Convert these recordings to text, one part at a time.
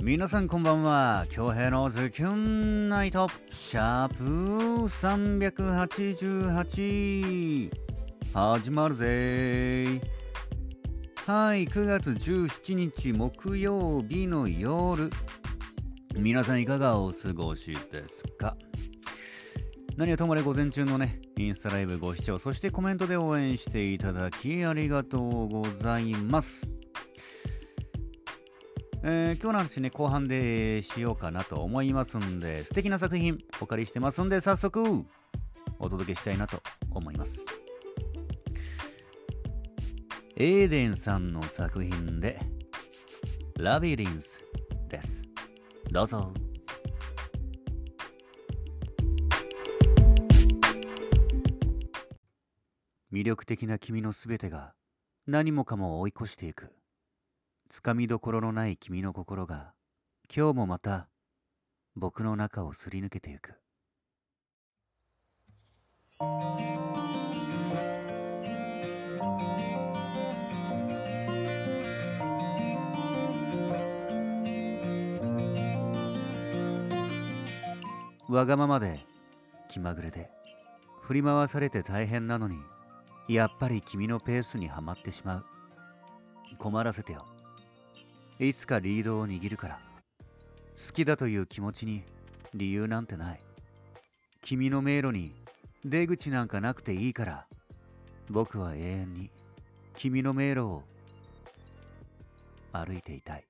皆さんこんばんは。京平のズキュンナイト。シャープ388始まるぜ。はい9月17日木曜日の夜。皆さんいかがお過ごしですか？何はともあれ午前中のね、インスタライブご視聴、そしてコメントで応援していただきありがとうございます。えー、今日の話ね、後半でしようかなと思いますんで、素敵な作品お借りしてますんで、早速お届けしたいなと思います。エーデンさんの作品で、ラビリンスです。どうぞ。魅力的な君のすべてが何もかも追い越していく。つかみどころのない君の心が今日もまた僕の中をすり抜けていく。わがままで気まぐれで振り回されて大変なのにやっぱり君のペースにはまってしまう困らせてよいつかリードを握るから。好きだという気持ちに理由なんてない。君の迷路に出口なんかなくていいから。僕は永遠に君の迷路を歩いていたい。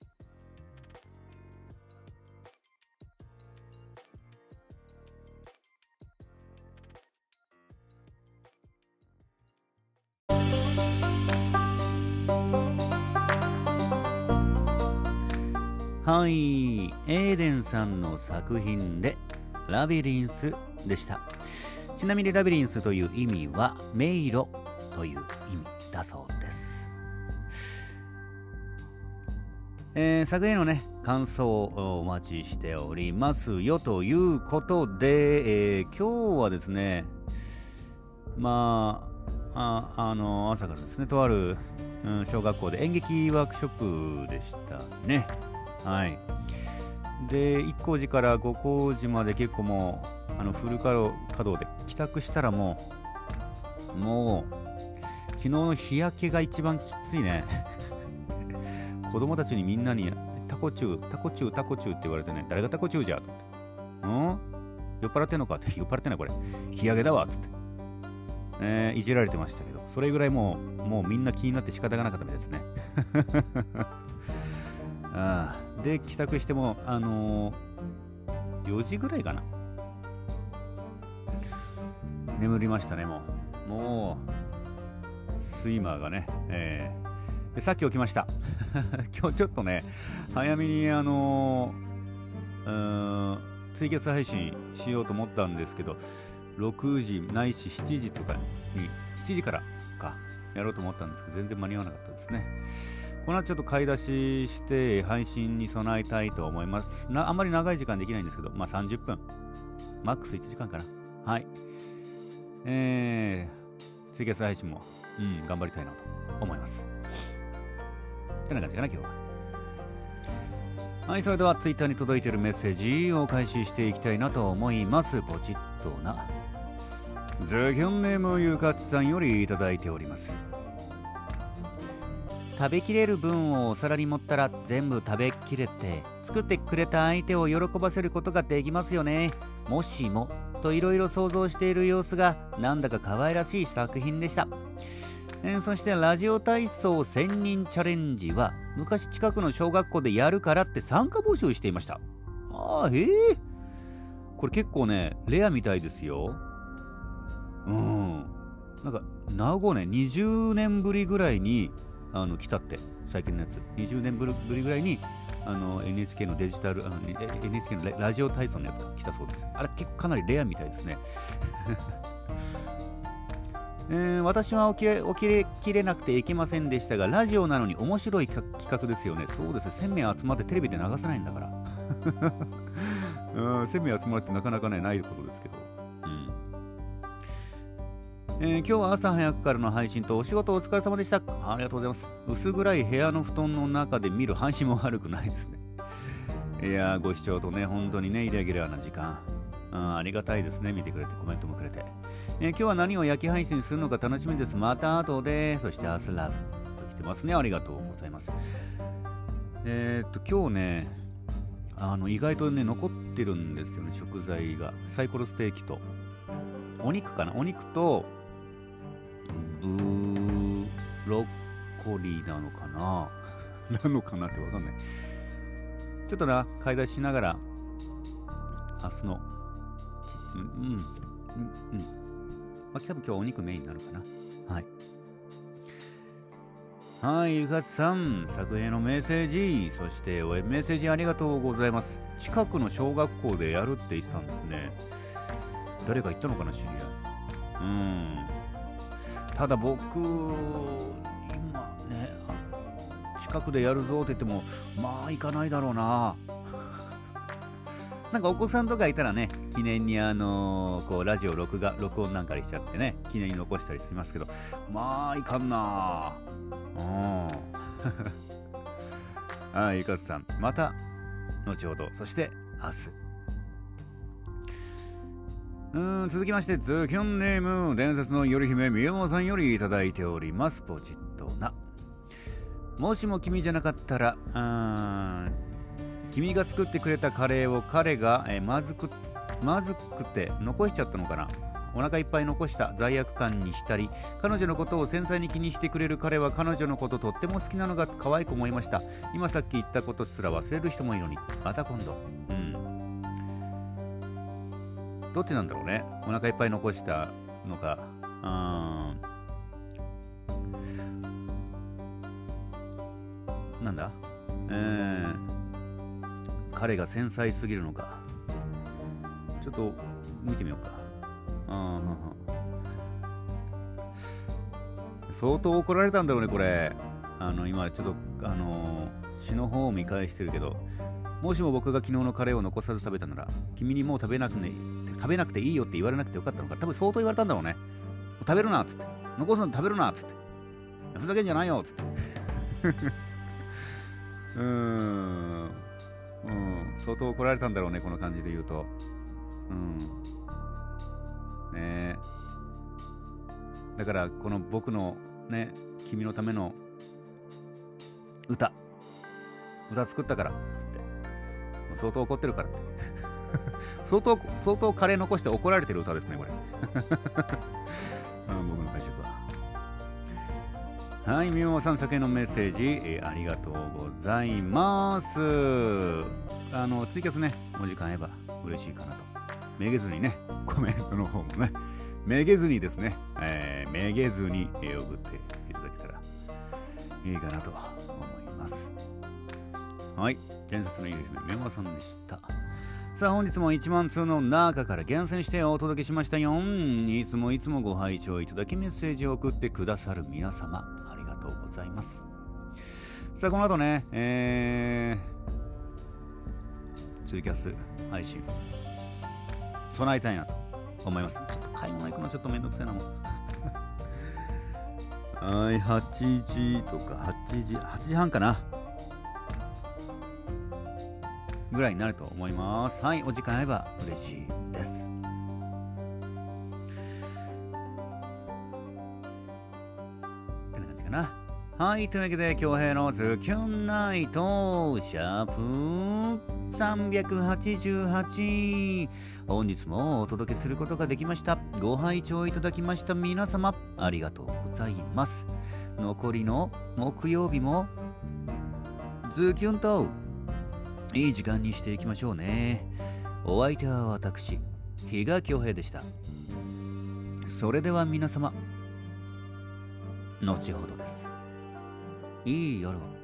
はい、エーデンさんの作品でラビリンスでした。ちなみにラビリンスという意味は迷路という意味だそうです。えー、作品のね、感想をお待ちしておりますよということで、えー、今日はですね、まあ、ああの朝からですね、とある、うん、小学校で演劇ワークショップでしたね。はい。で、一光寺から五光寺まで結構もう、あのフル稼働で帰宅したらもう、もう、昨日の日焼けが一番きついね。子供たちにみんなに、タコチュウ、タコチュウ、タコチュウって言われてね、誰がタコチュウじゃ？て。ん？酔っ払ってんのか？って、酔っ払ってないこれ。日焼けだわっつって。えー、いじられてましたけど、それぐらいもう、もうみんな気になって仕方がなかったみたいですね。で、帰宅しても、あのー、4時ぐらいかな。眠りましたね、もう。もう、スイマーがね、えー、でさっき起きました。今日ちょっとね、早めに、あのー、うんツイキャス配信しようと思ったんですけど、6時ないし7時とかに、7時からか、やろうと思ったんですけど、全然間に合わなかったですね。この後ちょっと買い出しして配信に備えたいと思います。なあまり長い時間できないんですけど、まあ30分。マックス1時間かな。はい。えー、ツイキャス配信も、うん、頑張りたいなと思います。ってな感じかな、今日は。はい、それでは Twitter に届いているメッセージを開始していきたいなと思います。ポチッとな。ズキョンネームゆかつさんよりいただいております。食べきれる分をお皿に盛ったら全部食べきれて作ってくれた相手を喜ばせることができますよね。もしもといろいろ想像している様子がなんだか可愛らしい作品でした、え、そしてラジオ体操1000人チャレンジは昔近くの小学校でやるからって参加募集していました。ああへえこれ結構ねレアみたいですよ。うん。なんか名護ね20年ぶりぐらいにあの来たって最近のやつ20年ぶりぐらいにあの NHK のデジタル NHK のラジオ体操のやつが来たそうですあれ結構かなりレアみたいですね えー、私は起きれ起きれきれなくていけませんでしたが、ラジオなのに面白い企画ですよね。そうです1000名集まってテレビで流さないんだから。うん、1000名集まるってなかなかね、ないことですけど。えー、今日は朝早くからの配信とお仕事お疲れ様でした。ありがとうございます。薄暗い部屋の布団の中で見る配信も悪くないですね。いやーご視聴とね、本当にね、イレギュラーな時間。うん、ありがたいですね。見てくれて、コメントもくれて。えー、今日は何を焼き配信するのか楽しみです。また後で、そして明日ラブと来てますね。ありがとうございます。えー、っと、今日ね、あの意外とね、残ってるんですよね、食材が。サイコロステーキと、お肉かなお肉と、ブロッコリーなのかな？なのかなってわかんない。ちょっとな、買い出ししながら、明日の、うん、うん、うん、まあ、多分今日はお肉メインになるかな。はい。はい、ゆかつさん、作品のメッセージ、そして応援メッセージありがとうございます。近くの小学校でやるって言ってたんですね。誰か言ったのかな、知り合い。うん。ただ僕、今ね、近くでやるぞって言っても、まあ行かないだろうな。なんかお子さんとかいたらね、記念にあのー、こうラジオ録画、録音なんかにしちゃってね、記念に残したりしますけど、まあいかんなうん。はい、ゆかつさん、また後ほど、そして明日。うん続きまして、ズキュンネーム、伝説の頼姫、みよさんよりいただいております。ポジットな。もしも君じゃなかったら、うん君が作ってくれたカレーを彼が、えまずくまずくて残しちゃったのかなお腹いっぱい残した罪悪感に浸り彼女のことを繊細に気にしてくれる彼は彼女のこととっても好きなのが可愛く思いました今さっき言ったことすら忘れる人もいるのにまた今度うんどっちなんだろうね。お腹いっぱい残したのか。うん。なんだ？えー、彼が繊細すぎるのか。ちょっと見てみようか。あ相当怒られたんだろうね、これ。あの、今ちょっと、あのー、詩の方を見返してるけど、もしも僕が昨日のカレーを残さず食べたなら、君にもう食べなく,、ね、食べなくていいよって言われなくてよかったのか、多分相当言われたんだろうね。食べるなっつって。残すの食べるなっつって。ふざけんじゃないよっつって。うーん。うん。相当怒られたんだろうね、この感じで言うと。うん。ねだから、この僕のね、君のための歌。歌作ったから、つって。相当怒ってるからって。相当、相当カレー残して怒られてる歌ですね、これ。僕の解釈は。はい、みおさん酒のメッセージ、えー、ありがとうございます。あの、ツイキャスね、お時間あれば嬉しいかなと。めげずにね、コメントの方もね、めげずにですね、えー、めげずに、え、送っていただけたらいいかなと。はい、伝説のゆう姫、みおさんでした。さあ本日も1万通の中から厳選してお届けしましたよ。いつもいつもご拝聴いただきメッセージを送ってくださる皆様ありがとうございます。さあこの後ねえー、ツイキャス配信。備えたいなと思います。ちょっと買い物行くのちょっとめんどくさいなもん はい8時とか8時8時半かな。ぐらいになると思います。はい、お時間あれば嬉しいです。こんな感じかな。はい、というわけで、京平のズキュンナイト、シャープ388。本日もお届けすることができました。ご拝聴いただきました皆様、ありがとうございます。残りの木曜日も、ズキュンと、いい時間にしていきましょうね。お相手は私、比嘉恭平でした。それでは皆様、後ほどです。いい夜を。